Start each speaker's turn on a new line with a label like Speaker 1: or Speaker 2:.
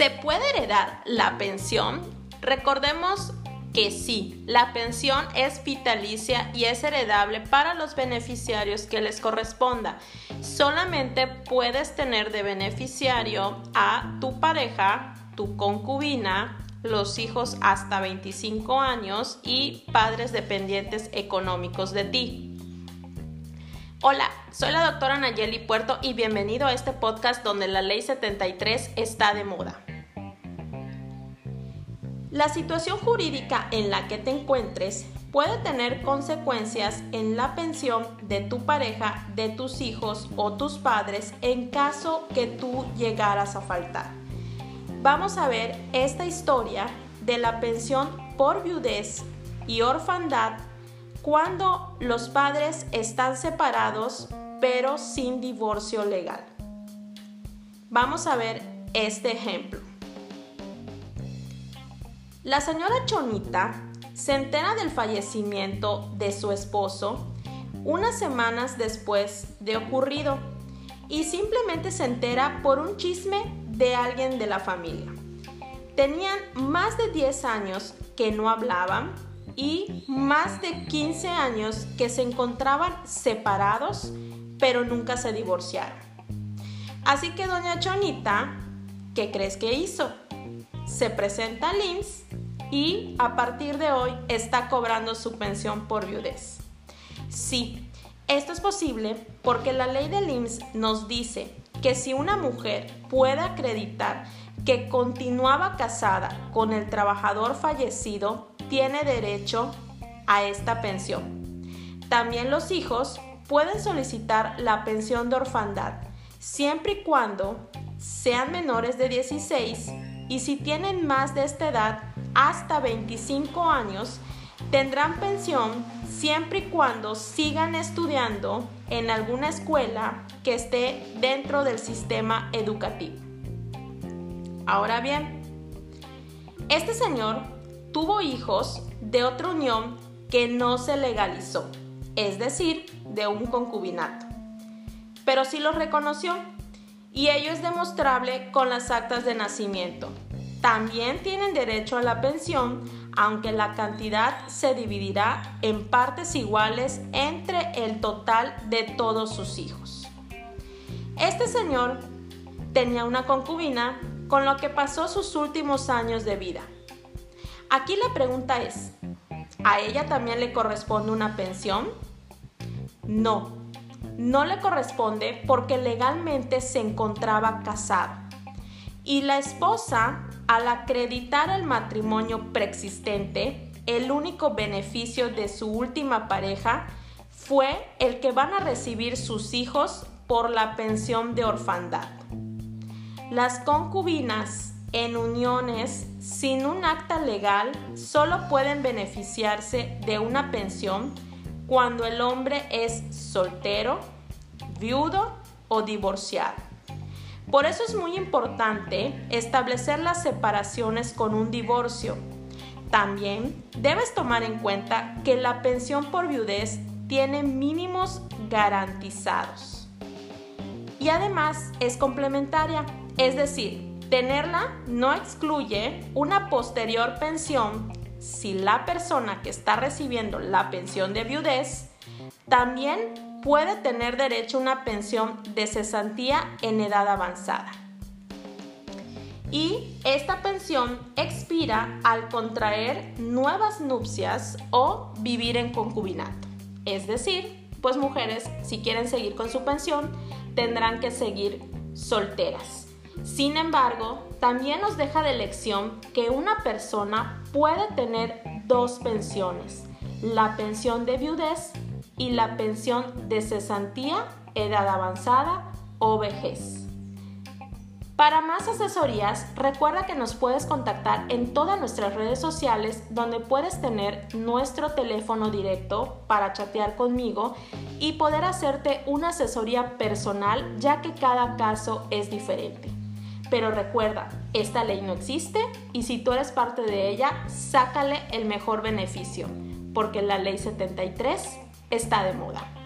Speaker 1: ¿Se puede heredar la pensión? Recordemos que sí, la pensión es vitalicia y es heredable para los beneficiarios que les corresponda. Solamente puedes tener de beneficiario a tu pareja, tu concubina, los hijos hasta 25 años y padres dependientes económicos de ti. Hola, soy la doctora Nayeli Puerto y bienvenido a este podcast donde la ley 73 está de moda. La situación jurídica en la que te encuentres puede tener consecuencias en la pensión de tu pareja, de tus hijos o tus padres en caso que tú llegaras a faltar. Vamos a ver esta historia de la pensión por viudez y orfandad cuando los padres están separados pero sin divorcio legal. Vamos a ver este ejemplo. La señora Chonita se entera del fallecimiento de su esposo unas semanas después de ocurrido y simplemente se entera por un chisme de alguien de la familia. Tenían más de 10 años que no hablaban y más de 15 años que se encontraban separados, pero nunca se divorciaron. Así que doña Chonita, ¿qué crees que hizo? Se presenta al IMSS y a partir de hoy está cobrando su pensión por viudez. Sí, esto es posible porque la ley del IMSS nos dice que si una mujer puede acreditar que continuaba casada con el trabajador fallecido, tiene derecho a esta pensión. También los hijos pueden solicitar la pensión de orfandad siempre y cuando sean menores de 16 y si tienen más de esta edad hasta 25 años tendrán pensión siempre y cuando sigan estudiando en alguna escuela que esté dentro del sistema educativo. Ahora bien, este señor tuvo hijos de otra unión que no se legalizó, es decir, de un concubinato. Pero sí los reconoció y ello es demostrable con las actas de nacimiento. También tienen derecho a la pensión, aunque la cantidad se dividirá en partes iguales entre el total de todos sus hijos. Este señor tenía una concubina con lo que pasó sus últimos años de vida. Aquí la pregunta es, ¿a ella también le corresponde una pensión? No, no le corresponde porque legalmente se encontraba casado. Y la esposa, al acreditar el matrimonio preexistente, el único beneficio de su última pareja fue el que van a recibir sus hijos por la pensión de orfandad. Las concubinas en uniones sin un acta legal solo pueden beneficiarse de una pensión cuando el hombre es soltero, viudo o divorciado. Por eso es muy importante establecer las separaciones con un divorcio. También debes tomar en cuenta que la pensión por viudez tiene mínimos garantizados. Y además es complementaria, es decir, Tenerla no excluye una posterior pensión si la persona que está recibiendo la pensión de viudez también puede tener derecho a una pensión de cesantía en edad avanzada. Y esta pensión expira al contraer nuevas nupcias o vivir en concubinato. Es decir, pues mujeres, si quieren seguir con su pensión, tendrán que seguir solteras. Sin embargo, también nos deja de lección que una persona puede tener dos pensiones, la pensión de viudez y la pensión de cesantía, edad avanzada o vejez. Para más asesorías, recuerda que nos puedes contactar en todas nuestras redes sociales donde puedes tener nuestro teléfono directo para chatear conmigo y poder hacerte una asesoría personal ya que cada caso es diferente. Pero recuerda, esta ley no existe y si tú eres parte de ella, sácale el mejor beneficio, porque la ley 73 está de moda.